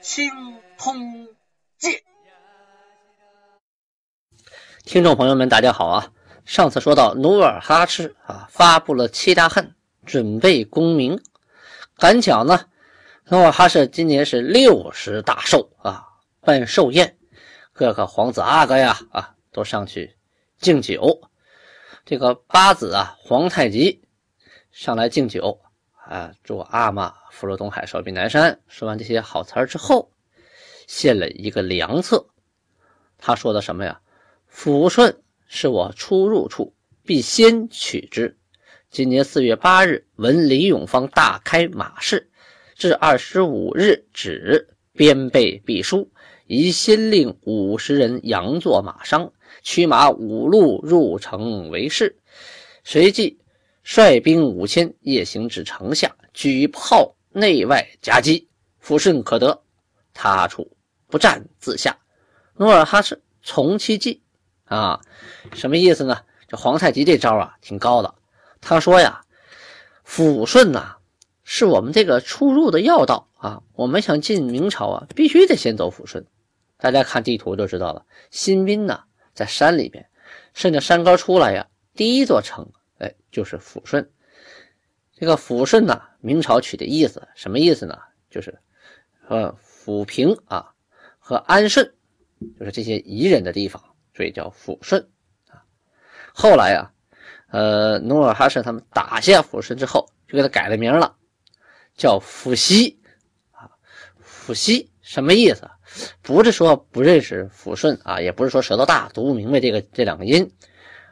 清通鉴》。听众朋友们，大家好啊！上次说到努尔哈赤啊，发布了七大恨，准备功名。赶巧呢，努尔哈赤今年是六十大寿啊，办寿宴，各个皇子阿哥呀啊，都上去敬酒。这个八子啊，皇太极上来敬酒啊，祝阿玛福如东海，寿比南山。说完这些好词儿之后，献了一个良策。他说的什么呀？抚顺是我出入处，必先取之。今年四月八日，闻李永芳大开马市，至二十五日止，边备必书，宜先令五十人佯作马商，驱马五路入城为事。随即率兵五千，夜行至城下，举炮内外夹击，抚顺可得。他处不战自下。努尔哈赤从其计。啊，什么意思呢？这皇太极这招啊，挺高的。他说呀，抚顺呐，是我们这个出入的要道啊。我们想进明朝啊，必须得先走抚顺。大家看地图就知道了，新宾呢在山里边，顺着山沟出来呀，第一座城哎就是抚顺。这个抚顺呢，明朝取的意思什么意思呢？就是呃抚平啊和安顺，就是这些宜人的地方。所以叫抚顺啊。后来啊，呃，努尔哈赤他们打下抚顺之后，就给他改了名了，叫抚西啊。抚西什么意思？不是说不认识抚顺啊，也不是说舌头大读不明白这个这两个音，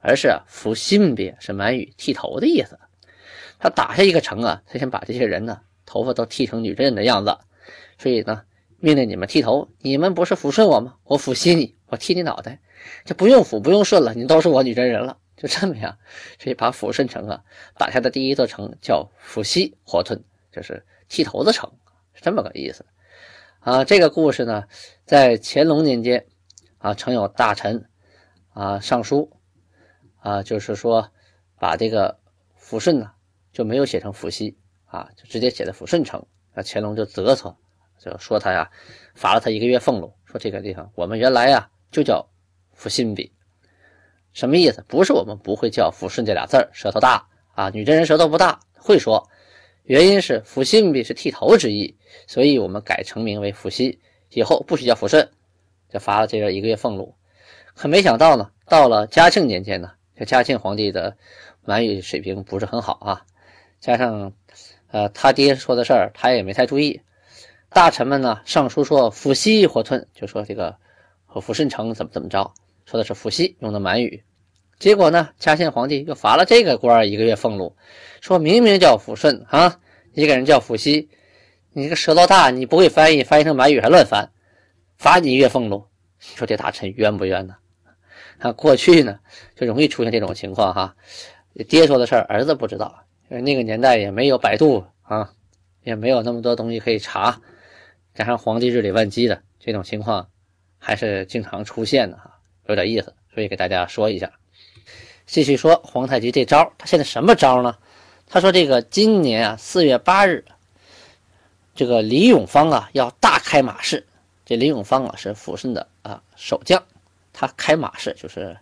而是抚心别是满语剃头的意思。他打下一个城啊，他想把这些人呢头发都剃成女真人的样子，所以呢，命令你们剃头。你们不是抚顺我吗？我抚西你，我剃你脑袋。就不用抚不用顺了，你都是我女真人了，就这么样。所以把抚顺城啊打下的第一座城叫抚西火吞，就是剃头的城，是这么个意思啊。这个故事呢，在乾隆年间啊，曾有大臣啊上书啊，就是说把这个抚顺呢就没有写成抚西啊，就直接写的抚顺城。那乾隆就啧瑟，就说他呀罚了他一个月俸禄，说这个地方我们原来呀就叫。抚心笔什么意思？不是我们不会叫抚顺这俩字儿，舌头大啊，女真人舌头不大，会说。原因是抚心笔是剃头之意，所以我们改成名为抚西，以后不许叫抚顺，就罚了这人一个月俸禄。可没想到呢，到了嘉庆年间呢，这嘉庆皇帝的满语水平不是很好啊，加上呃他爹说的事儿，他也没太注意。大臣们呢上书说抚西火吞，就说这个和抚顺城怎么怎么着。说的是伏羲用的满语，结果呢，嘉庆皇帝又罚了这个官一个月俸禄，说明明叫抚顺啊，一个人叫伏羲，你这个舌头大，你不会翻译，翻译成满语还乱翻，罚你一月俸禄，你说这大臣冤不冤呢？啊过去呢就容易出现这种情况哈，爹说的事儿儿子不知道，因为那个年代也没有百度啊，也没有那么多东西可以查，加上皇帝日理万机的这种情况还是经常出现的哈。有点意思，所以给大家说一下。继续说皇太极这招，他现在什么招呢？他说：“这个今年啊，四月八日，这个李永芳啊要大开马市。这李永芳啊是抚顺的啊守将，他开马市就是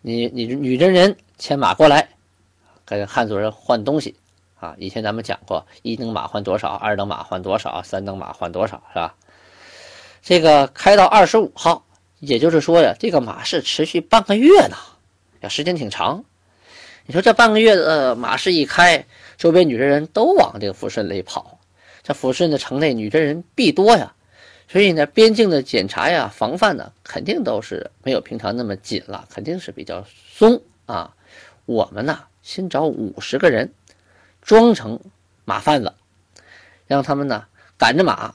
你你女真人牵马过来，跟汉族人换东西啊。以前咱们讲过，一等马换多少，二等马换多少，三等马换多少，是吧？这个开到二十五号。”也就是说呀，这个马市持续半个月呢，呀，时间挺长。你说这半个月的马市一开，周边女真人都往这个抚顺里跑，这抚顺的城内女真人必多呀，所以呢，边境的检查呀、防范呢，肯定都是没有平常那么紧了，肯定是比较松啊。我们呢，先找五十个人，装成马贩子，让他们呢赶着马，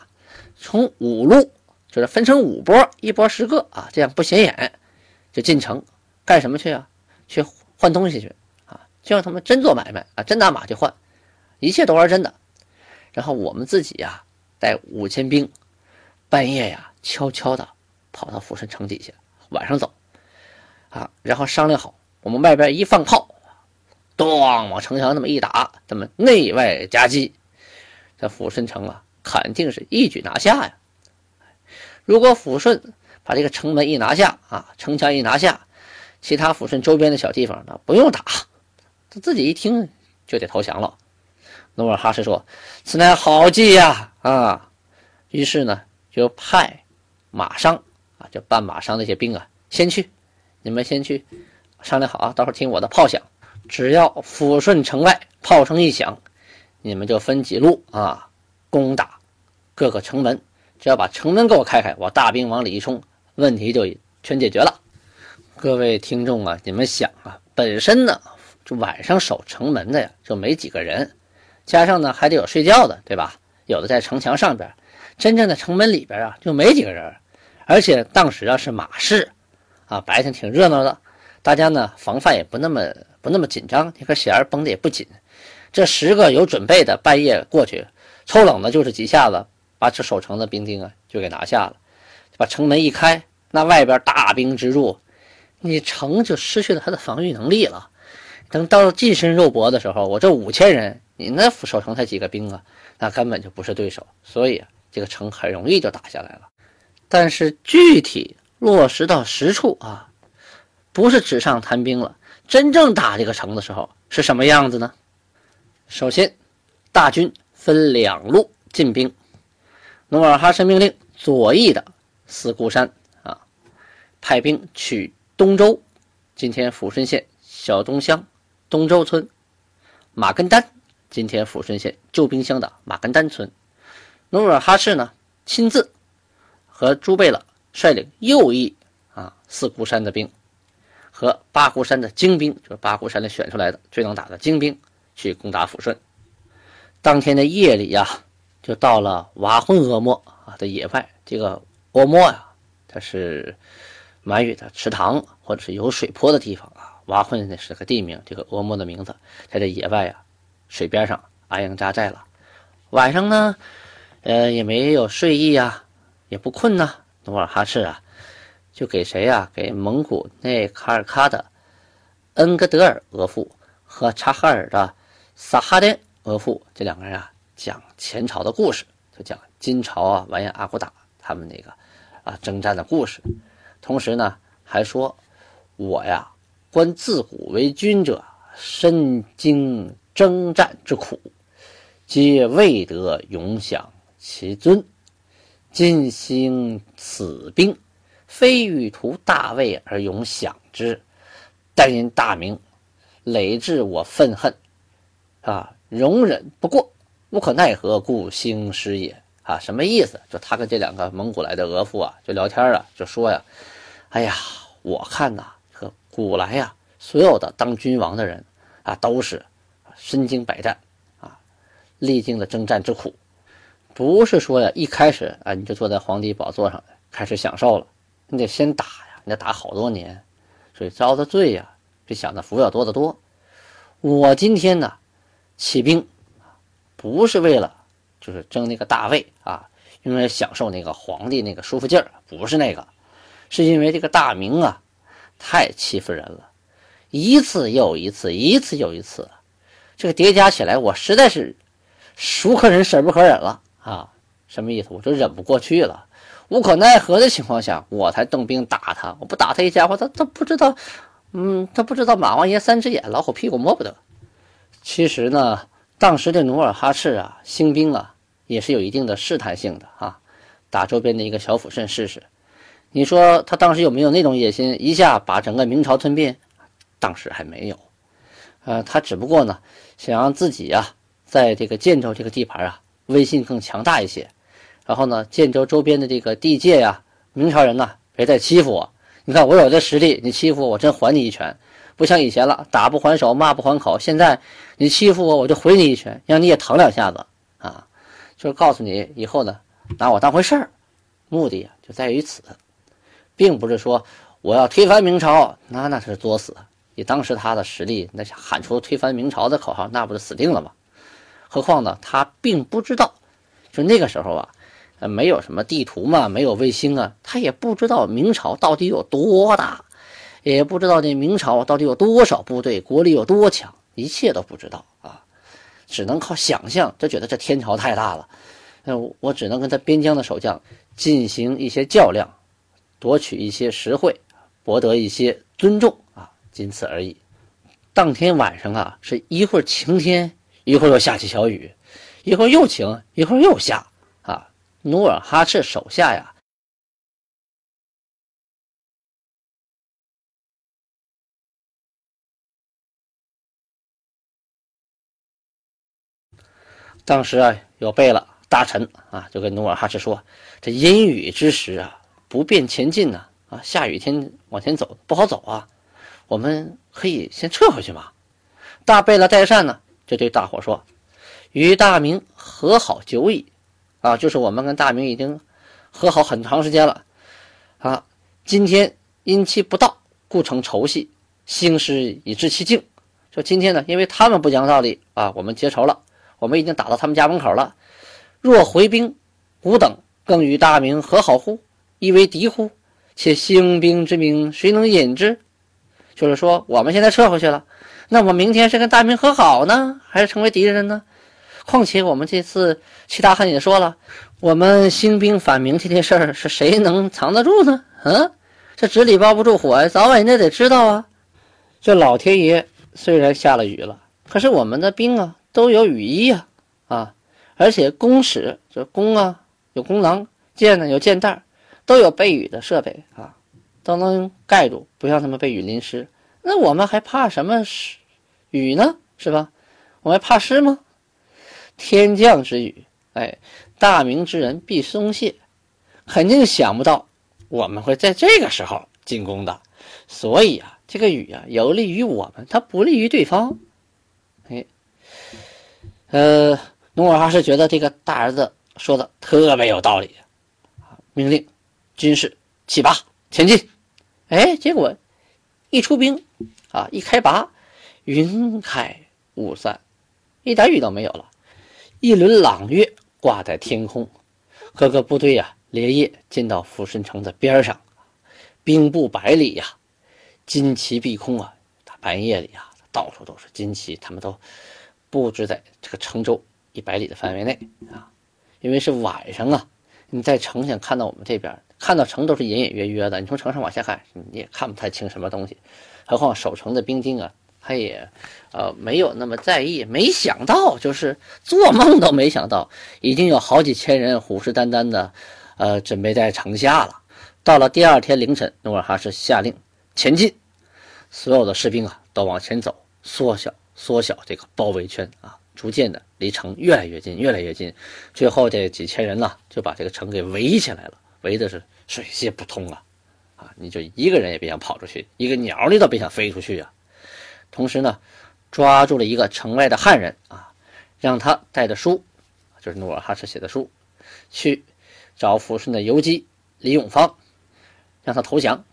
从五路就是分成五波，一波十个啊，这样不显眼，就进城干什么去啊？去换东西去啊，就让他们真做买卖啊，真拿马去换，一切都是真的。然后我们自己呀，带五千兵，半夜呀，悄悄的跑到抚顺城底下，晚上走啊，然后商量好，我们外边一放炮，咚往城墙那么一打，咱们内外夹击，这抚顺城啊，肯定是一举拿下呀。如果抚顺把这个城门一拿下啊，城墙一拿下，其他抚顺周边的小地方呢，不用打，他自己一听就得投降了。努尔哈赤说：“此乃好计呀！”啊，于是呢，就派马商啊，就办马商那些兵啊，先去，你们先去商量好啊，到时候听我的炮响，只要抚顺城外炮声一响，你们就分几路啊，攻打各个城门。只要把城门给我开开，我大兵往里一冲，问题就全解决了。各位听众啊，你们想啊，本身呢，就晚上守城门的呀，就没几个人，加上呢还得有睡觉的，对吧？有的在城墙上边，真正的城门里边啊，就没几个人。而且当时啊是马市，啊白天挺热闹的，大家呢防范也不那么不那么紧张，那个弦儿绷得也不紧。这十个有准备的，半夜过去抽冷的，就是几下子。把这守城的兵丁啊，就给拿下了，把城门一开，那外边大兵直入，你城就失去了他的防御能力了。等到近身肉搏的时候，我这五千人，你那守城才几个兵啊，那根本就不是对手，所以这个城很容易就打下来了。但是具体落实到实处啊，不是纸上谈兵了。真正打这个城的时候是什么样子呢？首先，大军分两路进兵。努尔哈赤命令左翼的四姑山啊，派兵取东周，今天抚顺县小东乡东周村；马根丹，今天抚顺县旧兵乡的马根丹村。努尔哈赤呢，亲自和朱贝勒率领右翼啊四姑山的兵和八姑山的精兵，就是八姑山里选出来的最能打的精兵，去攻打抚顺。当天的夜里呀。就到了瓦混阿莫啊的野外，这个阿莫呀，它是满语的池塘或者是有水坡的地方啊。瓦混呢是个地名，这个阿莫的名字，在这野外啊，水边上安营扎寨了。晚上呢，呃，也没有睡意啊，也不困呐。努尔哈赤啊，就给谁呀？给蒙古内卡尔喀的恩格德尔额驸和察哈尔的萨哈丁额驸这两个人啊。讲前朝的故事，就讲金朝啊完颜阿骨打他们那个啊征战的故事，同时呢还说，我呀观自古为君者，身经征战之苦，皆未得永享其尊。今兴此兵，非欲图大位而永享之，但因大名累致我愤恨，啊容忍不过。无可奈何，故兴师也啊！什么意思？就他跟这两个蒙古来的额驸啊，就聊天啊，就说呀：“哎呀，我看呐，这古来呀，所有的当君王的人啊，都是身经百战啊，历经了征战之苦，不是说呀，一开始啊，你就坐在皇帝宝座上开始享受了，你得先打呀，你得打好多年，所以遭的罪呀，比享的福要多得多。我今天呢，起兵。”不是为了，就是争那个大位啊，因为享受那个皇帝那个舒服劲儿，不是那个，是因为这个大明啊，太欺负人了，一次又一次，一次又一次，这个叠加起来，我实在是孰可忍，婶不可忍了啊！什么意思？我就忍不过去了，无可奈何的情况下，我才动兵打他。我不打他一家伙，他他不知道，嗯，他不知道马王爷三只眼，老虎屁股摸不得。其实呢。当时的努尔哈赤啊，兴兵啊，也是有一定的试探性的啊，打周边的一个小抚顺试试。你说他当时有没有那种野心，一下把整个明朝吞并？当时还没有。呃，他只不过呢，想让自己啊，在这个建州这个地盘啊，威信更强大一些。然后呢，建州周边的这个地界呀，明朝人呢，别再欺负我。你看我有这实力，你欺负我，我真还你一拳。不像以前了，打不还手，骂不还口。现在你欺负我，我就回你一拳，让你也疼两下子啊！就是告诉你以后呢，拿我当回事儿。目的就在于此，并不是说我要推翻明朝，那那是作死。以当时他的实力，那喊出推翻明朝的口号，那不是死定了吗？何况呢，他并不知道，就那个时候啊，呃，没有什么地图嘛，没有卫星啊，他也不知道明朝到底有多大，也不知道这明朝到底有多少部队，国力有多强，一切都不知道啊，只能靠想象，就觉得这天朝太大了，那我只能跟他边疆的守将进行一些较量，夺取一些实惠，博得一些尊重啊。仅此而已。当天晚上啊，是一会儿晴天，一会儿又下起小雨，一会儿又晴，一会儿又下啊。努尔哈赤手下呀，当时啊，有贝勒大臣啊，就跟努尔哈赤说：“这阴雨之时啊，不便前进呢，啊，下雨天往前走不好走啊。”我们可以先撤回去嘛？大贝勒代善呢，就对大伙说：“与大明和好久矣，啊，就是我们跟大明已经和好很长时间了，啊，今天因其不到，故成仇隙，兴师以致其境。说今天呢，因为他们不讲道理啊，我们结仇了，我们已经打到他们家门口了。若回兵，吾等更与大明和好乎？亦为敌乎？且兴兵之名，谁能引之？”就是说，我们现在撤回去了，那我明天是跟大明和好呢，还是成为敌人呢？况且我们这次齐大汉也说了，我们兴兵反明这件事儿，是谁能藏得住呢？嗯，这纸里包不住火呀，早晚人家得知道啊。这老天爷虽然下了雨了，可是我们的兵啊都有雨衣呀，啊，而且弓矢这弓啊有弓囊，箭呢有箭袋，都有备雨的设备啊。都能盖住，不让他们被雨淋湿。那我们还怕什么湿雨呢？是吧？我们怕湿吗？天降之雨，哎，大明之人必松懈，肯定想不到我们会在这个时候进攻的。所以啊，这个雨啊，有利于我们，它不利于对方。哎，呃，努尔哈赤觉得这个大儿子说的特别有道理，命令军士起拔前进。哎，结果一出兵啊，一开拔，云开雾散，一点雨都没有了。一轮朗月挂在天空，各个部队呀，连夜进到抚顺城的边上，兵布百里呀，旌旗蔽空啊。大半夜里啊，到处都是旌旗，他们都布置在这个城周一百里的范围内啊。因为是晚上啊，你在城上看到我们这边。看到城都是隐隐约约的，你从城上往下看，你也看不太清什么东西。何况守城的兵丁啊，他也，呃，没有那么在意。没想到，就是做梦都没想到，已经有好几千人虎视眈眈的，呃，准备在城下了。到了第二天凌晨，努尔哈赤下令前进，所有的士兵啊都往前走，缩小缩小这个包围圈啊，逐渐的离城越来越近，越来越近。最后这几千人呢，就把这个城给围起来了。围的是水泄不通啊，啊，你就一个人也别想跑出去，一个鸟你都别想飞出去啊。同时呢，抓住了一个城外的汉人啊，让他带着书，就是努尔哈赤写的书，去找抚顺的游击李永芳，让他投降。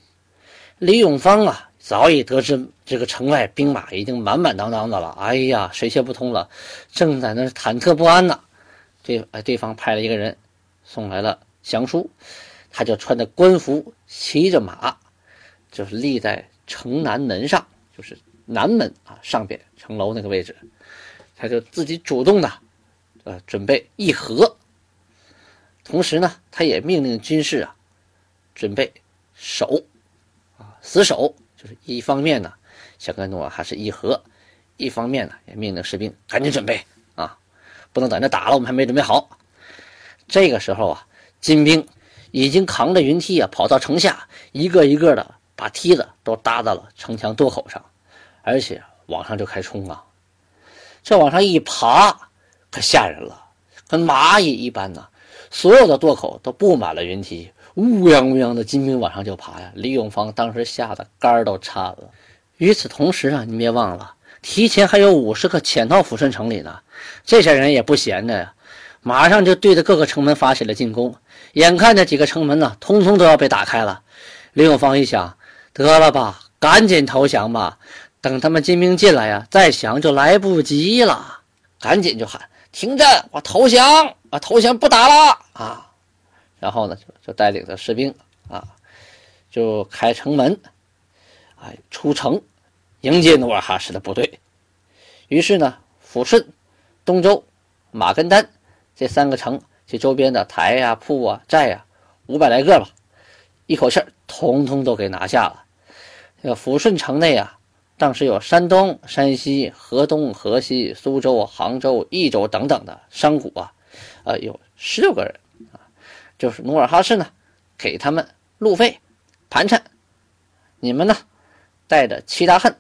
李永芳啊，早已得知这个城外兵马已经满满当当的了，哎呀，水泄不通了，正在那忐忑不安呢。这哎，对方派了一个人送来了。降书，他就穿着官服，骑着马，就是立在城南门上，就是南门啊上边城楼那个位置，他就自己主动的，呃，准备议和。同时呢，他也命令军士啊，准备守，啊，死守，就是一方面呢想跟努尔哈赤议和，一方面呢也命令士兵赶紧准备啊，不能在那打了，我们还没准备好。这个时候啊。金兵已经扛着云梯啊，跑到城下，一个一个的把梯子都搭到了城墙垛口上，而且往上就开冲啊！这往上一爬，可吓人了，跟蚂蚁一般呐！所有的垛口都布满了云梯，乌泱乌泱的金兵往上就爬呀！李永芳当时吓得肝都颤了。与此同时啊，你别忘了，提前还有五十个潜到抚顺城里呢，这些人也不闲着呀。马上就对着各个城门发起了进攻。眼看着几个城门呢，通通都要被打开了。林有芳一想，得了吧，赶紧投降吧。等他们金兵进来呀，再想就来不及了。赶紧就喊停战，我投降我！投降不打了啊！然后呢，就就带领着士兵啊，就开城门，哎，出城迎接努尔哈赤的部队。于是呢，抚顺、东周、马根丹这三个城这周边的台呀、铺啊、寨呀，五百来个吧，一口气儿统统都给拿下了。这个抚顺城内啊。当时有山东、山西、河东、河西、苏州、杭州、益州等等的商贾啊，呃，有十六个人啊，就是努尔哈赤呢，给他们路费、盘缠，你们呢，带着七大恨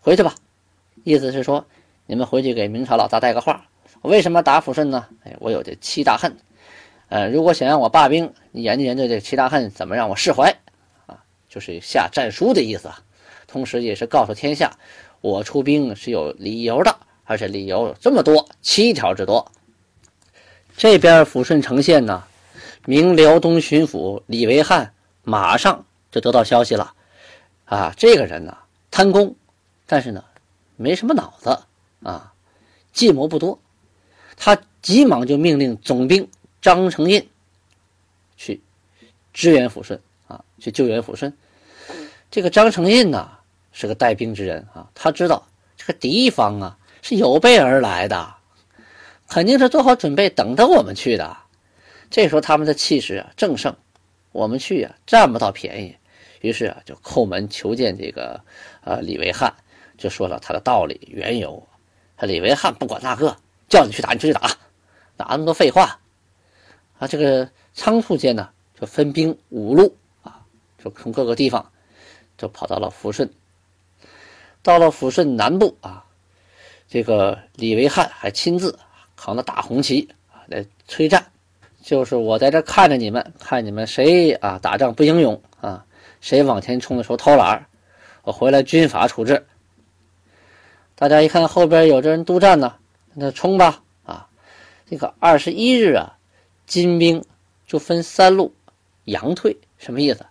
回去吧。意思是说，你们回去给明朝老大带个话，我为什么打抚顺呢？哎，我有这七大恨，呃，如果想让我罢兵，你研究研究这七大恨怎么让我释怀啊，就是下战书的意思。同时，也是告诉天下，我出兵是有理由的，而且理由这么多，七条之多。这边抚顺城县呢，明辽东巡抚李维汉马上就得到消息了，啊，这个人呢贪功，但是呢没什么脑子啊，计谋不多，他急忙就命令总兵张承印去支援抚顺啊，去救援抚顺。这个张承印呢。是个带兵之人啊，他知道这个敌方啊是有备而来的，肯定是做好准备等着我们去的。这时候他们的气势啊正盛，我们去啊占不到便宜，于是啊就叩门求见这个呃李维汉，就说了他的道理缘由。李维汉不管那个，叫你去打你就去打，哪那么多废话啊？这个仓促间呢就分兵五路啊，就从各个地方就跑到了抚顺。到了抚顺南部啊，这个李维汉还亲自扛着大红旗啊来催战，就是我在这看着你们，看你们谁啊打仗不英勇啊，谁往前冲的时候偷懒我回来军法处置。大家一看后边有这人督战呢，那冲吧啊！这个二十一日啊，金兵就分三路佯退，什么意思？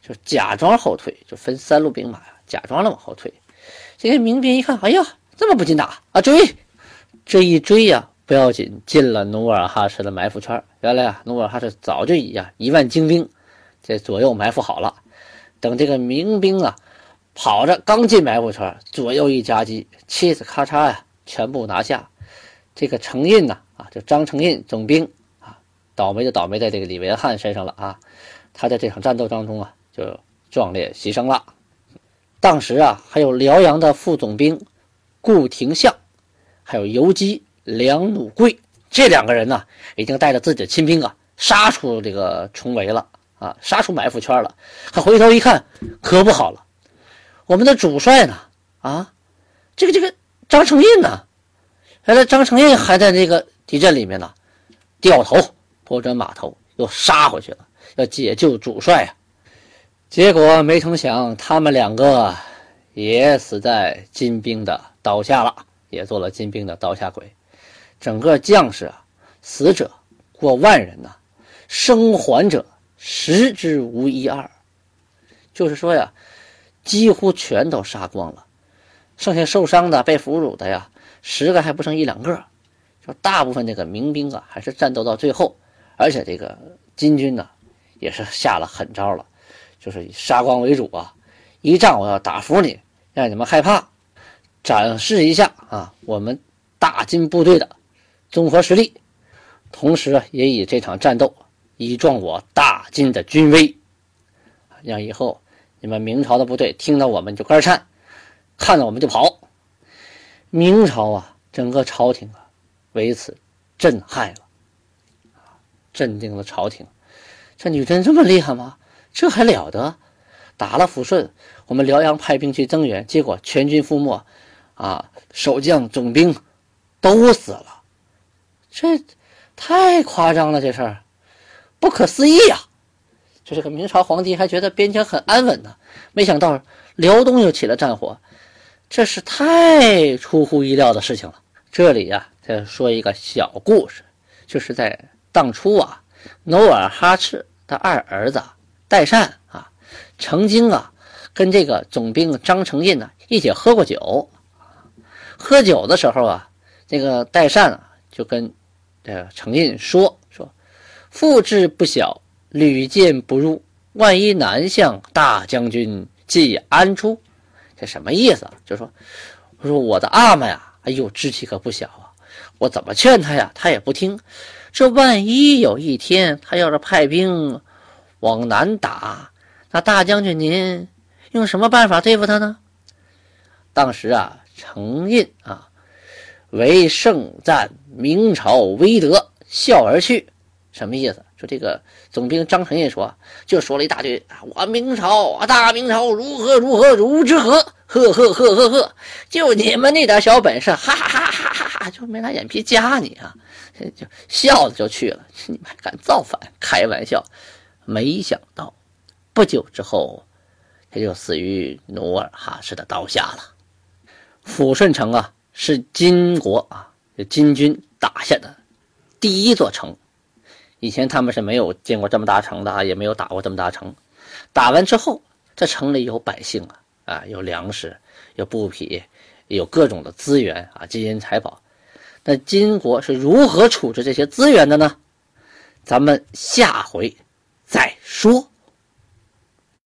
就假装后退，就分三路兵马呀，假装的往后退。这些民兵一看，哎呀，这么不禁打啊！追，这一追呀，不要紧，进了努尔哈赤的埋伏圈。原来啊，努尔哈赤早就以呀一万精兵在左右埋伏好了。等这个民兵啊跑着刚进埋伏圈，左右一夹击，气子咔嚓呀，全部拿下。这个程印呢，啊，就张承印总兵啊，倒霉就倒霉在这个李维汉身上了啊。他在这场战斗当中啊，就壮烈牺牲了。当时啊，还有辽阳的副总兵顾廷相，还有游击梁弩贵这两个人呢，已经带着自己的亲兵啊，杀出这个重围了啊，杀出埋伏圈了。他回头一看，可不好了，我们的主帅呢？啊，这个这个张承印呢？原来张承印还在那个敌阵里面呢，掉头拨转马头又杀回去了，要解救主帅啊。结果没成想，他们两个也死在金兵的刀下了，也做了金兵的刀下鬼。整个将士啊，死者过万人呐，生还者十之无一二。就是说呀，几乎全都杀光了，剩下受伤的、被俘虏的呀，十个还不剩一两个。就大部分这个民兵啊，还是战斗到最后，而且这个金军呢，也是下了狠招了。就是以杀光为主啊！一仗我要打服你，让你们害怕，展示一下啊我们大金部队的综合实力，同时也以这场战斗以壮我大金的军威，让以后你们明朝的部队听到我们就肝颤，看到我们就跑。明朝啊，整个朝廷啊，为此震撼了，镇定了朝廷。这女真这么厉害吗？这还了得！打了抚顺，我们辽阳派兵去增援，结果全军覆没，啊，守将总兵都死了，这太夸张了，这事儿不可思议呀！就这个明朝皇帝还觉得边疆很安稳呢，没想到辽东又起了战火，这是太出乎意料的事情了。这里呀，再说一个小故事，就是在当初啊，努尔哈赤的二儿子代善啊，曾经啊跟这个总兵张承胤呢一起喝过酒。喝酒的时候啊，这个代善啊就跟这个承胤说说：“父志不小，屡见不入，万一南向，大将军即安出？”这什么意思？就说我说我的阿玛呀，哎呦，志气可不小啊！我怎么劝他呀，他也不听。这万一有一天他要是派兵往南打，那大将军您用什么办法对付他呢？当时啊。承印啊，为盛赞明朝威德，笑而去。什么意思？说这个总兵张承胤说，就说了一大堆啊，我明朝啊，大明朝如何如何如之何？呵呵呵呵呵，就你们那点小本事，哈哈哈哈哈哈，就没拿眼皮夹你啊，就笑着就去了。你们还敢造反？开玩笑！没想到不久之后，他就死于努尔哈赤的刀下了。抚顺城啊，是金国啊，金军打下的第一座城。以前他们是没有见过这么大城的啊，也没有打过这么大城。打完之后，这城里有百姓啊，啊，有粮食，有布匹，有各种的资源啊，金银财宝。那金国是如何处置这些资源的呢？咱们下回再说。